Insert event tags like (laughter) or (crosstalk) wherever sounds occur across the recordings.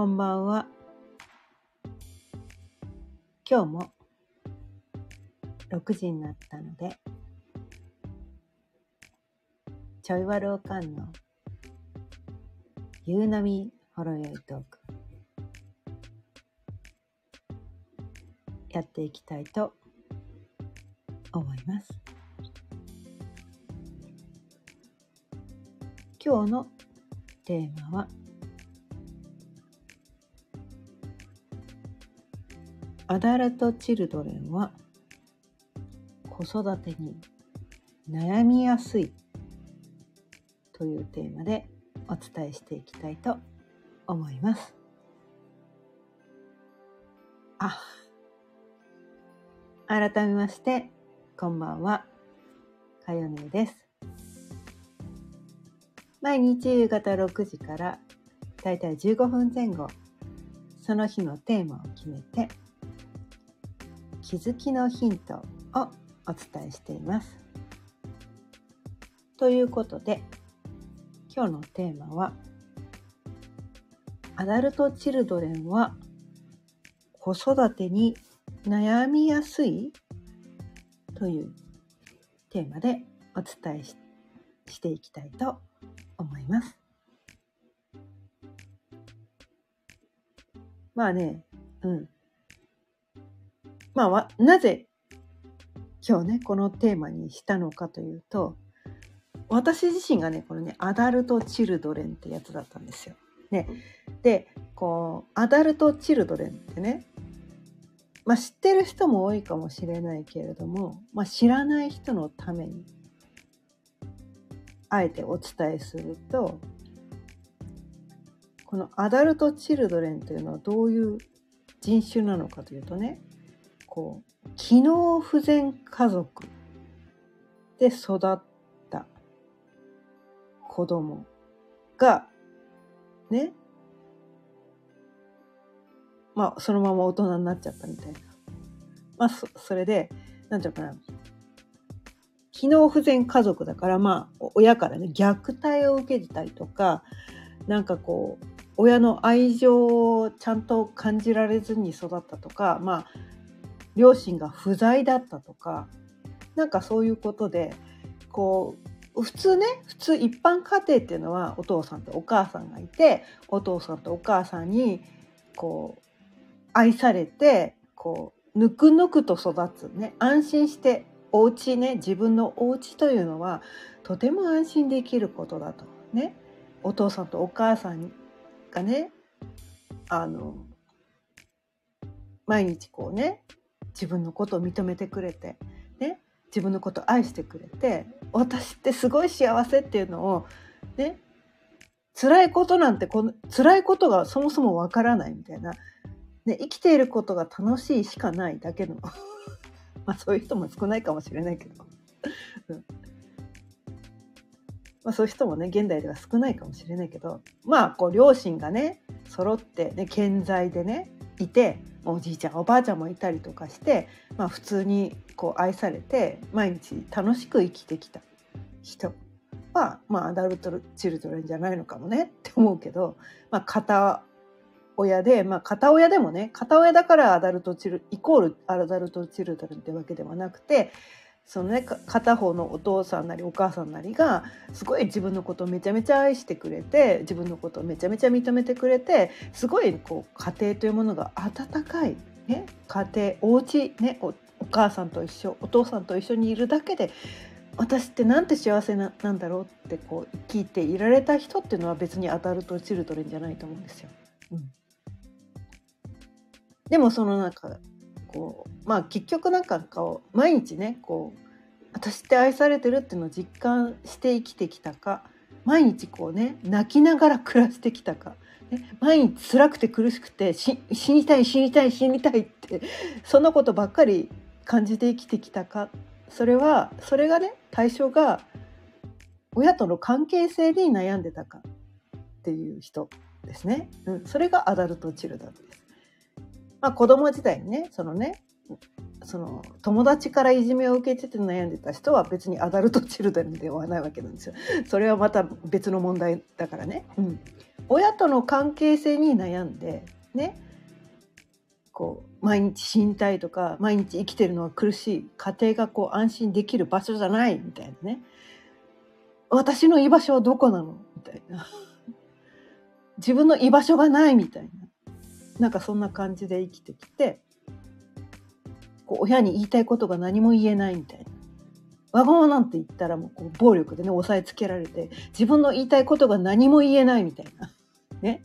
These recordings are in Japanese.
こんばんは。今日も6時になったので、ちょいわるおかんの夕波ほろよいトークやっていきたいと思います。今日のテーマはアダルト・チルドレンは子育てに悩みやすいというテーマでお伝えしていきたいと思います。あ、改めまして、こんばんは。かよねです。毎日夕方6時からだいたい15分前後、その日のテーマを決めて、気づきのヒントをお伝えしています。ということで、今日のテーマは、アダルト・チルドレンは子育てに悩みやすい？というテーマでお伝えししていきたいと思います。まあね、うん。まあ、なぜ今日ね、このテーマにしたのかというと、私自身がね、このね、アダルト・チルドレンってやつだったんですよ。ね。で、こう、アダルト・チルドレンってね、まあ知ってる人も多いかもしれないけれども、まあ知らない人のために、あえてお伝えすると、このアダルト・チルドレンというのはどういう人種なのかというとね、こう、機能不全家族で育った子供が、ね、まあ、そのまま大人になっちゃったみたいな。まあ、そそれで、なんていうかな。機能不全家族だから、まあ、親からね、虐待を受けてたりとか、なんかこう、親の愛情をちゃんと感じられずに育ったとか、まあ、両親が不在だったとか、なんかそういうことで、こう、普通ね、普通一般家庭っていうのはお父さんとお母さんがいて、お父さんとお母さんに、こう、愛されて、こう、ぬくぬくと育つね、安心して、お家ね、自分のお家というのは、とても安心できることだと。ね。お父さんとお母さんがね、あの、毎日こうね、自分のことを認めてくれて、ね、自分のことを愛してくれて、私ってすごい幸せっていうのを、ね、辛いことなんてこの、辛いことがそもそもわからないみたいな、ね、生きていることが楽しいしかないだけの (laughs) まあそういう人も少ないかもしれないけど、うん。まあ、そういう人もね現代では少ないかもしれないけどまあこう両親がね揃ってね健在でねいておじいちゃんおばあちゃんもいたりとかして、まあ、普通にこう愛されて毎日楽しく生きてきた人。は、まあ、アダルト・チルドレンじゃないのかもねって思うけど、まあ、片親で、まあ、片親でもね片親だからアダルトチルイコールアダルト・チルドレンってわけではなくてそのね片方のお父さんなりお母さんなりがすごい自分のことをめちゃめちゃ愛してくれて自分のことをめちゃめちゃ認めてくれてすごいこう家庭というものが温かい、ね、家庭お家ねおお母さんと一緒お父さんと一緒にいるだけで私ってなんて幸せななんだろうってこう聞いていられた人っていうのは別にアダルト・チルドレンじゃないと思うんですよ。うん、でもそのなんかこうまあ結局なんかこう毎日ねこう私って愛されてるっていうのを実感して生きてきたか毎日こうね泣きながら暮らしてきたか、ね、毎日辛くて苦しくて死にたい死にたい死にたいってそんなことばっかり感じて生きてきたかそれはそれがね対象が親との関係性に悩んでたかっていう人ですね、うん、それがアダルト・チルダです。まあ、子供時代にねそのねその友達からいじめを受けてて悩んでた人は別にアダルト・チルドレンではないわけなんですよ。それはまた別の問題だからね。うん、親との関係性に悩んでねこう毎日死にたいとか毎日生きてるのは苦しい家庭がこう安心できる場所じゃないみたいなね私の居場所はどこなのみたいな自分の居場所がないみたいななんかそんな感じで生きてきてこう親に言いたいことが何も言えないみたいな。わがままなんて言ったらもうこう暴力でね押さえつけられて自分の言いたいことが何も言えないみたいな。(laughs) ね。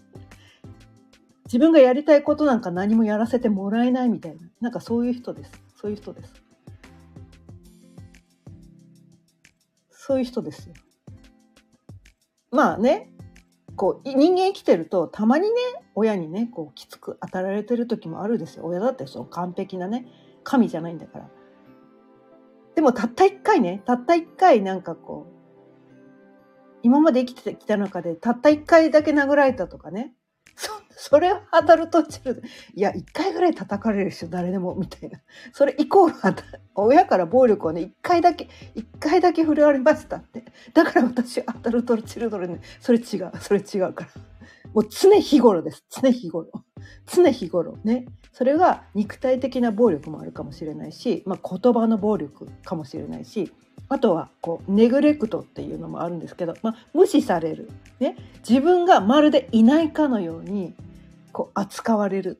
自分がやりたいことなんか何もやらせてもらえないみたいな。なんかそういう人です。そういう人です。そういう人ですよ。まあね。こう人間生きてるとたまにね親にねこうきつく当たられてる時もあるですよ。親だってそう完璧なね神じゃないんだから。でもたった一回ねたった一回なんかこう今まで生きてきた中でたった一回だけ殴られたとかねそれはアダルトチルドいや一回ぐらい叩かれるでしょ誰でもみたいな。それイコール親から暴力をね一回だけ一回だけ振られましたって。だから私アダルトチルドレンねそれ違うそれ違うから。もう常日頃です。常日頃。常日頃ね。それが肉体的な暴力もあるかもしれないし、まあ、言葉の暴力かもしれないしあとはこうネグレクトっていうのもあるんですけど、まあ、無視される、ね、自分がまるでいないかのようにこう扱われる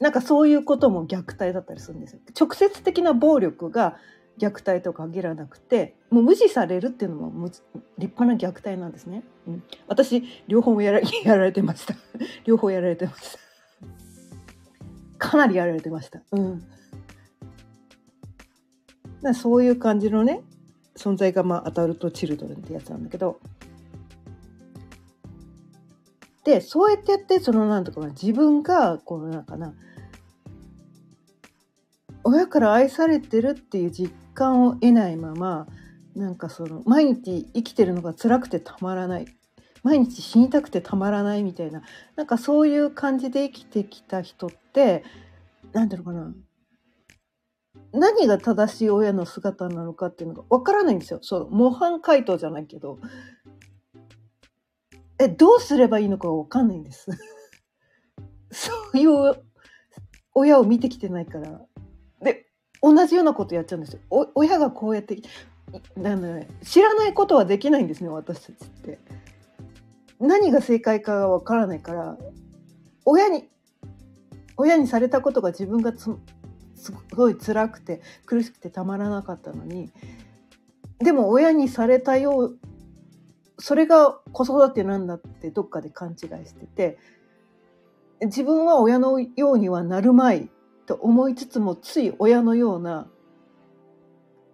なんかそういうことも虐待だったりするんですよ。直接的な暴力が虐待と限らなくてもう無視されるっていうのも立派な虐待なんですね。うん、私両方もやらやられてました。(laughs) 両方やられてました。かなりやられてました。うん。だそういう感じのね存在がまあアダルト・チルドレンってやつなんだけどでそうやってやってそのなんとか自分がこのなんかな親から愛されてるっていう実感を得ないままなんかその毎日生きてるのが辛くてたまらない毎日死にたくてたまらないみたいななんかそういう感じで生きてきた人って何ていうのかな何が正しい親の姿なのかっていうのがわからないんですよ。そう、模範解答じゃないけど。え、どうすればいいのかわかんないんです。(laughs) そういう親を見てきてないから。で、同じようなことやっちゃうんですよ。親がこうやって、なんだね、知らないことはできないんですね、私たちって。何が正解かがわからないから、親に、親にされたことが自分がつすごい辛くて苦しくてたまらなかったのにでも親にされたようそれが子育てなんだってどっかで勘違いしてて自分は親のようにはなるまいと思いつつもつい親のような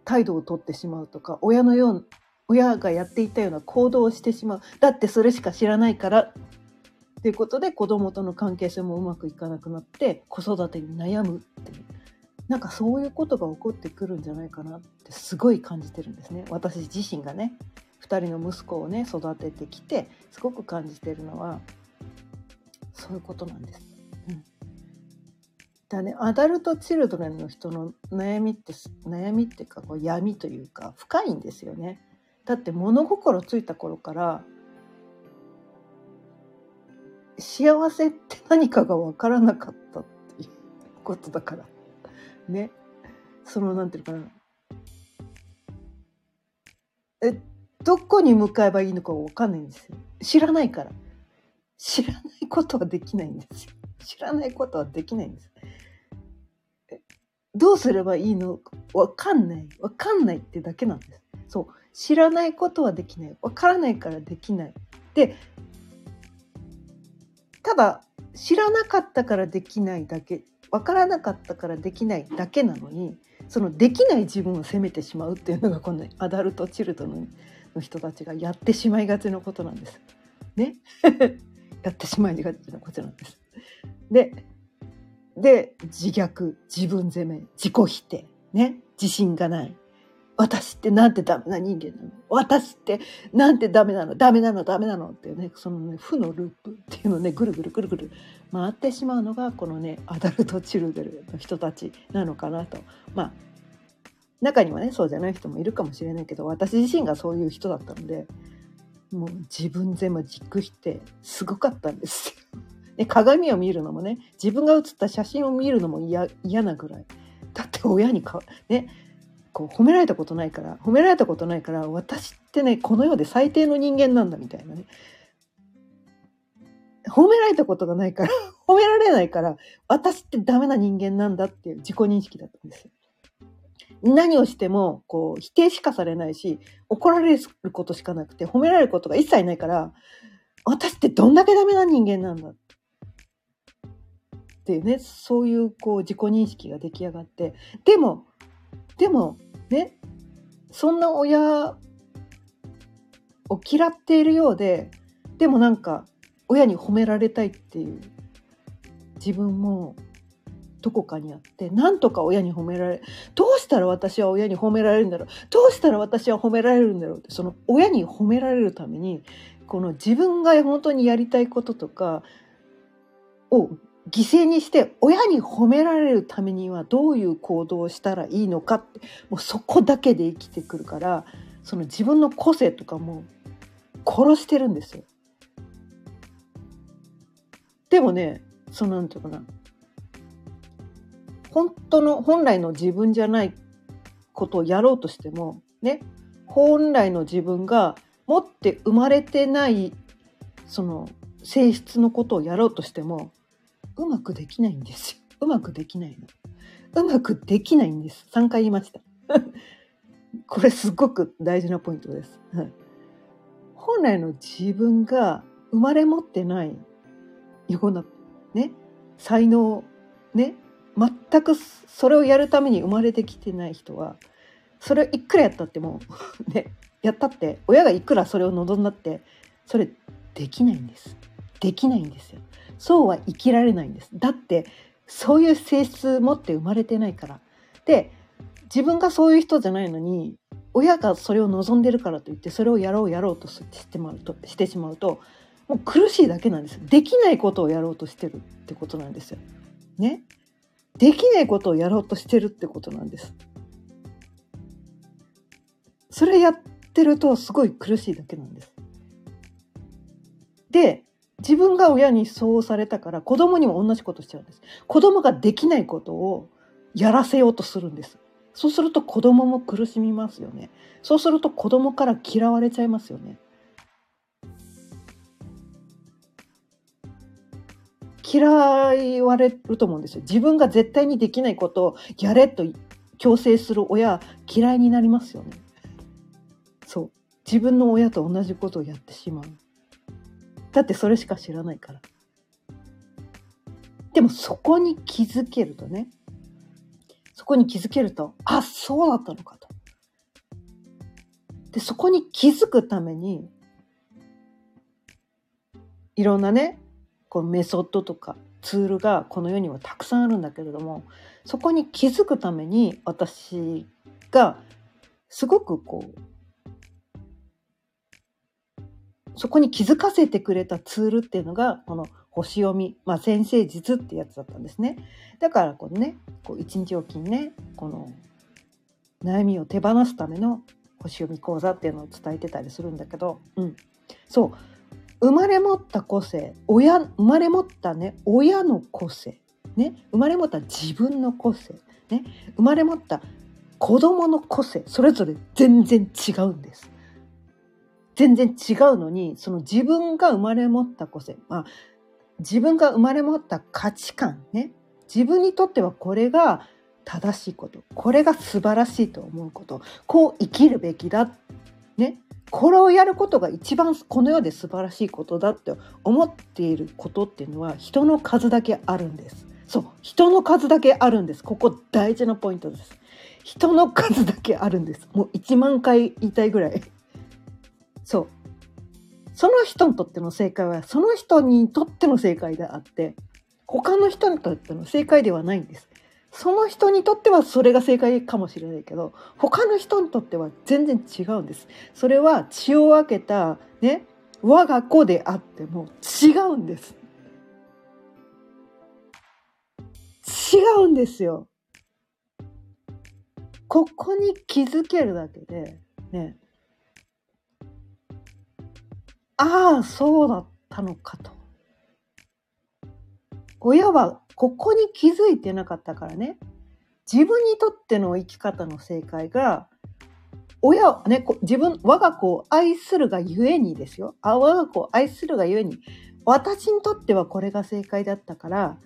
態度をとってしまうとか親のよう親がやっていたような行動をしてしまう。だってそれしか知らないから。っていうことで子供との関係性もうまくいかなくなって子育てに悩むっていう。なんかそういうことが起こってくるんじゃないかなってすごい感じてるんですね。私自身がね。2人の息子をね育ててきてすごく感じてるのはそういうことなんです。うん、だねアダルト・チルドレンの人の悩みって悩みっていうかこう闇というか深いんですよね。だって物心ついた頃から幸せって何かが分からなかったっていうことだから。ねそのなんていうかなえどこに向かえばいいのか分かんないんですよ。知らないから。知らないことはできないんですよ。知らないことはできないんです。どうすればいいの分かんない。分かんないってだけなんです。そう。知らないことはできない。分からないからできない。でただ知らなかったからできないだけ。分からなかったからできないだけなのにそのできない自分を責めてしまうっていうのがこのアダルト・チルドのの人たちがやってしまいがちのことなんです。ね？(laughs) やってしまいがちなことなんです。でで自虐自分責め自己否定ね？自信がない。私ってなんてダメな人間なの？私ってなんてダメなの？ダメなの？ダメなの？っていうねそのね負のループっていうのをねぐるぐるぐるぐる回ってしまうのがこのねアダルトチルドルの人たちなのかなと。まあ中にはねそうじゃない人もいるかもしれないけど私自身がそういう人だったのでもう自分全部軸否定すごかったんですよ。で (laughs) 鏡を見るのもね自分が写った写真を見るのも嫌なぐらいだって親にかねこう褒められたことないから褒められたことないから私ってねこの世で最低の人間なんだみたいなね褒められたことがないから (laughs) 褒められないから私ってダメな人間なんだっていう自己認識だったんですよ。何をしてもこう否定しかされないし怒られることしかなくて褒められることが一切ないから私ってどんだけダメな人間なんだっていうねそういうこう自己認識が出来上がってでもでもねそんな親を嫌っているようででもなんか親に褒められたいっていう自分もどこかにあってなんとか親に褒められどうしたら私は親に褒められるんだろうどうしたら私は褒められるんだろうってその親に褒められるためにこの自分が本当にやりたいこととかを犠牲にして親に褒められるためにはどういう行動をしたらいいのかってもうそこだけで生きてくるからその自分の個性とかも殺してるんですよ。でもねそのなんていうかな本当の本来の自分じゃないことをやろうとしてもね本来の自分が持って生まれてないその性質のことをやろうとしてもうまくできないんですよ。うまくできないの。うまくできないんです。3回言いました。(laughs) これすごく大事なポイントです。本来の自分が生まれ持ってないようなね才能ね全くそれをやるために生まれてきてない人はそれをいくらやったってもねやったって親がいくらそれを望んだってそれできないんです。できないんですよ。そうは生きられないんです。だってそういう性質持って生まれてないから。で自分がそういう人じゃないのに親がそれを望んでるからといってそれをやろうやろうとしてまうとしてしまうともう苦しいだけなんですできないことをやろうとしてるってことなんですよ。ね。できないことをやろうとしてるってことなんです。それやってるとすごい苦しいだけなんです。で、自分が親にそうされたから子供にも同じことしちゃうんです。子供ができないことをやらせようとするんです。そうすると子供も苦しみますよね。そうすると子供から嫌われちゃいますよね。嫌われると思うんですよ。自分が絶対にできないことをやれと強制する親嫌いになりますよね。そう自分の親と同じことをやってしまう。だってそれしか知らないから。でもそこに気づけるとねそこに気づけるとあそうだったのかと。でそこに気づくためにいろんなねこのメソッドとかツールがこの世にはたくさんあるんだけれどもそこに気づくために私がすごくこうそこに気づかせてくれたツールっていうのがこの星読み、まあ、先生術ってやつだったんですね。だからこのねこう一日おきにねこの悩みを手放すための星読み講座っていうのを伝えてたりするんだけど、うん、そう生まれ持った個性親生まれ持ったね親の個性ね生まれ持った自分の個性ね生まれ持った子供の個性それぞれ全然違うんです。全然違うのにその自分が生まれ持った個性、まあ、自分が生まれ持った価値観ね自分にとってはこれが正しいことこれが素晴らしいと思うことこう生きるべきだねこれをやることが一番この世で素晴らしいことだって思っていることっていうのは人の数だけあるんです。そう人の数だけあるんです。ここ大事なポイントです。人の数だけあるんです。もう1万回言いたいぐらい。そう。その人にとっての正解はその人にとっての正解であって他の人にとっての正解ではないんです。その人にとってはそれが正解かもしれないけど他の人にとっては全然違うんです。それは血を分けたね我が子であっても違うんです。違うんですよ。ここに気づけるだけでねああそうだったのかと親はここに気づいてなかったからね自分にとっての生き方の正解が親ね自分我が子を愛するがゆえにですよあ我が子を愛するがゆえに私にとってはこれが正解だったから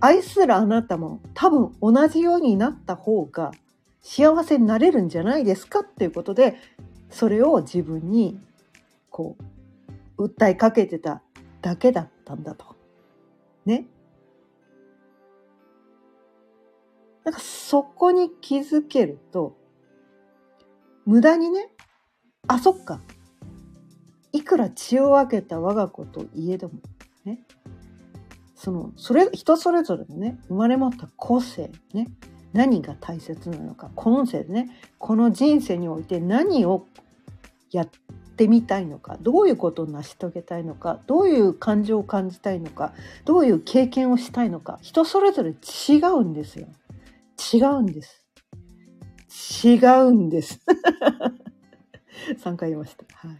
愛するあなたも多分同じようになった方が幸せになれるんじゃないですかっていうことでそれを自分にこう訴えかけてただけだったんだと。ね。なんかそこに気づけると無駄にねあそっか。いくら血を分けた我が子といえどもね。そのそれ人それぞれのね生まれ持った個性ね。何が大切なのか今世でね。この人生において何をやってみたいのかどういうことを成し遂げたいのかどういう感情を感じたいのかどういう経験をしたいのか人それぞれ違うんですよ。違うんです。違うんです。(laughs) 3回言いました、はい、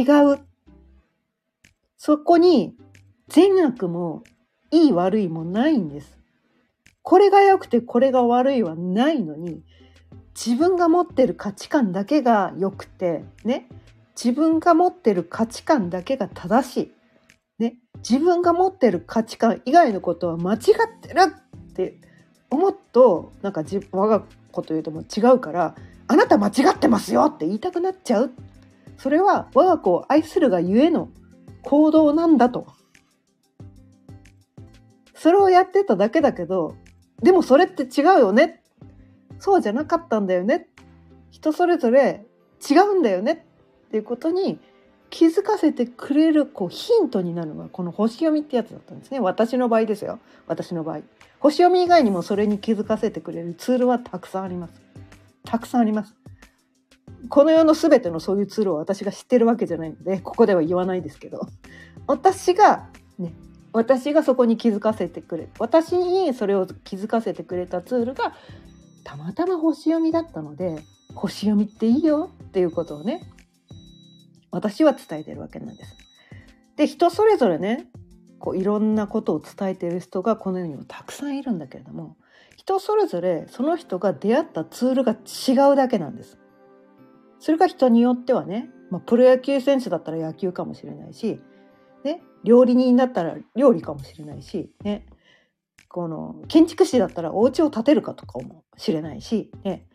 違う。そこに善悪もいい悪いもないんです。これが良くてこれが悪いはないのに自分が持ってる価値観だけが良くてね。自分が持ってる価値観だけが正しい、ね、自分が持ってる価値観以外のことは間違ってるって思うとなんか自我が子というとも違うからあなた間違ってますよって言いたくなっちゃうそれは我が子を愛するがゆえの行動なんだとそれをやってただけだけどでもそれって違うよね。そうじゃなかったんだよね。人それぞれ違うんだよねっていうことに気づかせてくれるこうヒントになるのがこの星読みってやつだったんですね。私の場合ですよ。私の場合。星読み以外にもそれに気づかせてくれるツールはたくさんあります。たくさんあります。この世の全てのそういうツールを私が知ってるわけじゃないのでここでは言わないですけど私がね私がそこに気づかせてくれ私にそれを気づかせてくれたツールがたまたま星読みだったので星読みっていいよっていうことをね私は伝えてるわけなんです。で人それぞれねこういろんなことを伝えてる人がこの世にもたくさんいるんだけれども人それぞれその人が出会ったツールが違うだけなんです。それが人によってはね、まあ、プロ野球選手だったら野球かもしれないしね、料理人だったら料理かもしれないし、ね、この建築士だったらお家を建てるかとかもしれないし、ね、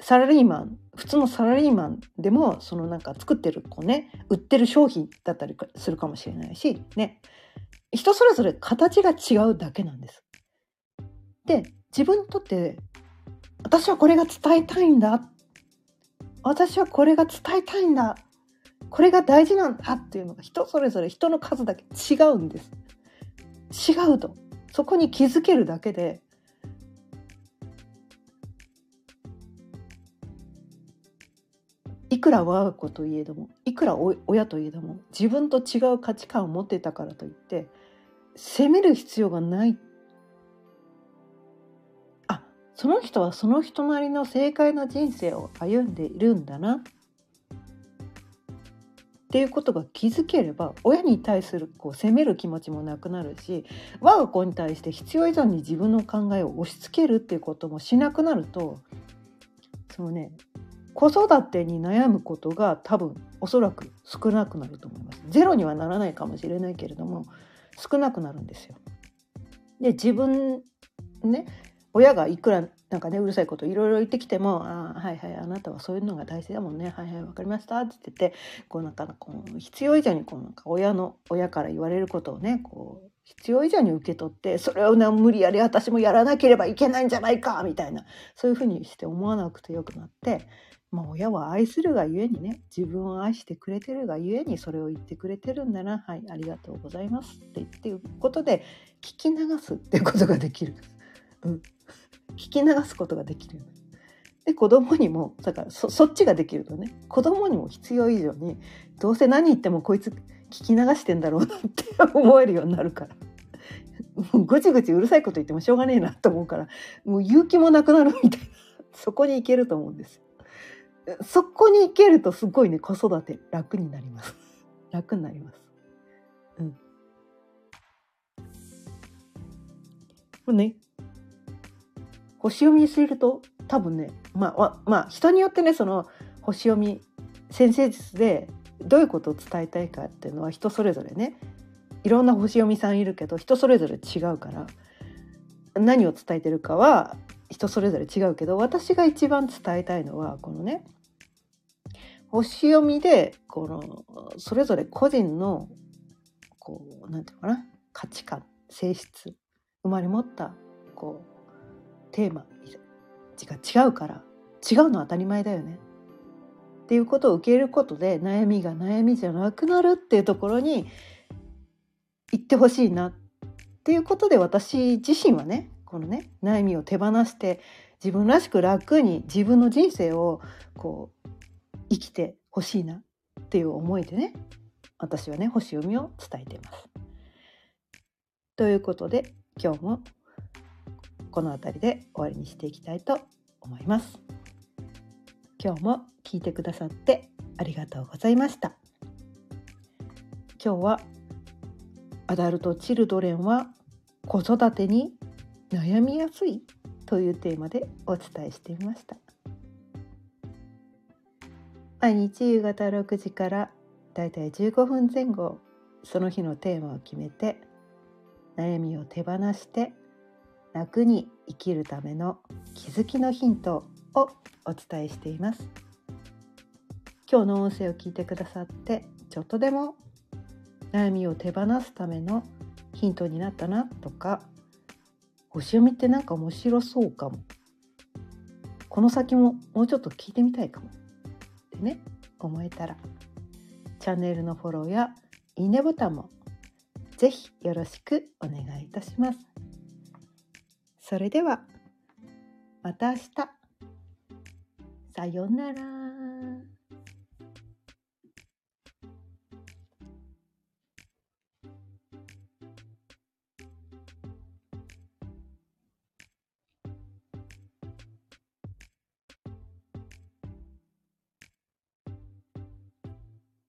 サラリーマン普通のサラリーマンでもそのなんか作ってるこうね売ってる商品だったりするかもしれないしね。人それぞれ形が違うだけなんです。で自分にとって私はこれが伝えたいんだ。私はこれが伝えたいんだ。これが大事なんだっていうのが人それぞれ人の数だけ違うんです。違うと。そこに気づけるだけでいくら我が子といえどもいくら親といえども自分と違う価値観を持ってたからといって責める必要がない。あその人はその人なりの正解の人生を歩んでいるんだな。っていうことが気づければ親に対するこう責める気持ちもなくなるし我が子に対して必要以上に自分の考えを押し付けるっていうこともしなくなるとそのね子育てに悩むことが多分おそらく少なくなると思います。ゼロにはならないかもしれないけれども少なくなるんですよ。で自分ね親がいくらなんかねうるさいこといろいろ言ってきても「ああはいはいあなたはそういうのが大事だもんねはいはい分かりました」って言ってこうなんかこう必要以上にこうなんか親の親から言われることをねこう必要以上に受け取ってそれをね無理やり私もやらなければいけないんじゃないかみたいなそういうふうにして思わなくてよくなって。まあ、親は愛するがゆえにね自分を愛してくれてるがゆえにそれを言ってくれてるんだなはいありがとうございますって言っていうことで聞き流すってことができる。(laughs) うん、聞き流すことができる。で子供にもだからそっちができるとね子供にも必要以上にどうせ何言ってもこいつ聞き流してんだろうなって (laughs) 思えるようになるから。(laughs) もうぐちぐちうるさいこと言ってもしょうがねえなと思うからもう勇気もなくなるみたいなそこに行けると思うんですよ。そこに行けるとすごいね子育て楽になります。(laughs) 楽になります。うん。ね星読みすると多分ねまあまあ人によってねその星読み先生術でどういうことを伝えたいかっていうのは人それぞれねいろんな星読みさんいるけど人それぞれ違うから何を伝えてるかは人それぞれ違うけど私が一番伝えたいのはこのね星読みでこのそれぞれ個人のこうなんていうかな価値観性質生まれ持ったこうテーマが違うから違うのは当たり前だよね。っていうことを受け入れることで悩みが悩みじゃなくなるっていうところに行ってほしいな。っていうことで私自身はねこのね悩みを手放して自分らしく楽に自分の人生をこう生きてほしいなっていう思いでね私はね星読みを伝えています。ということで今日もこの辺りで終わりにしていきたいと思います。今日も聞いてくださってありがとうございました。今日はアダルト・チルドレンは子育てに悩みやすいというテーマでお伝えしてみました。毎日夕方6時からだいたい15分前後その日のテーマを決めて悩みを手放して楽に生きるための気づきのヒントをお伝えしています。今日の音声を聞いてくださってちょっとでも悩みを手放すためのヒントになったなとか星読みってなんか面白そうかも。この先ももうちょっと聞いてみたいかも。ね思えたらチャンネルのフォローやいいねボタンもぜひよろしくお願いいたします。それではまた明日さようなら。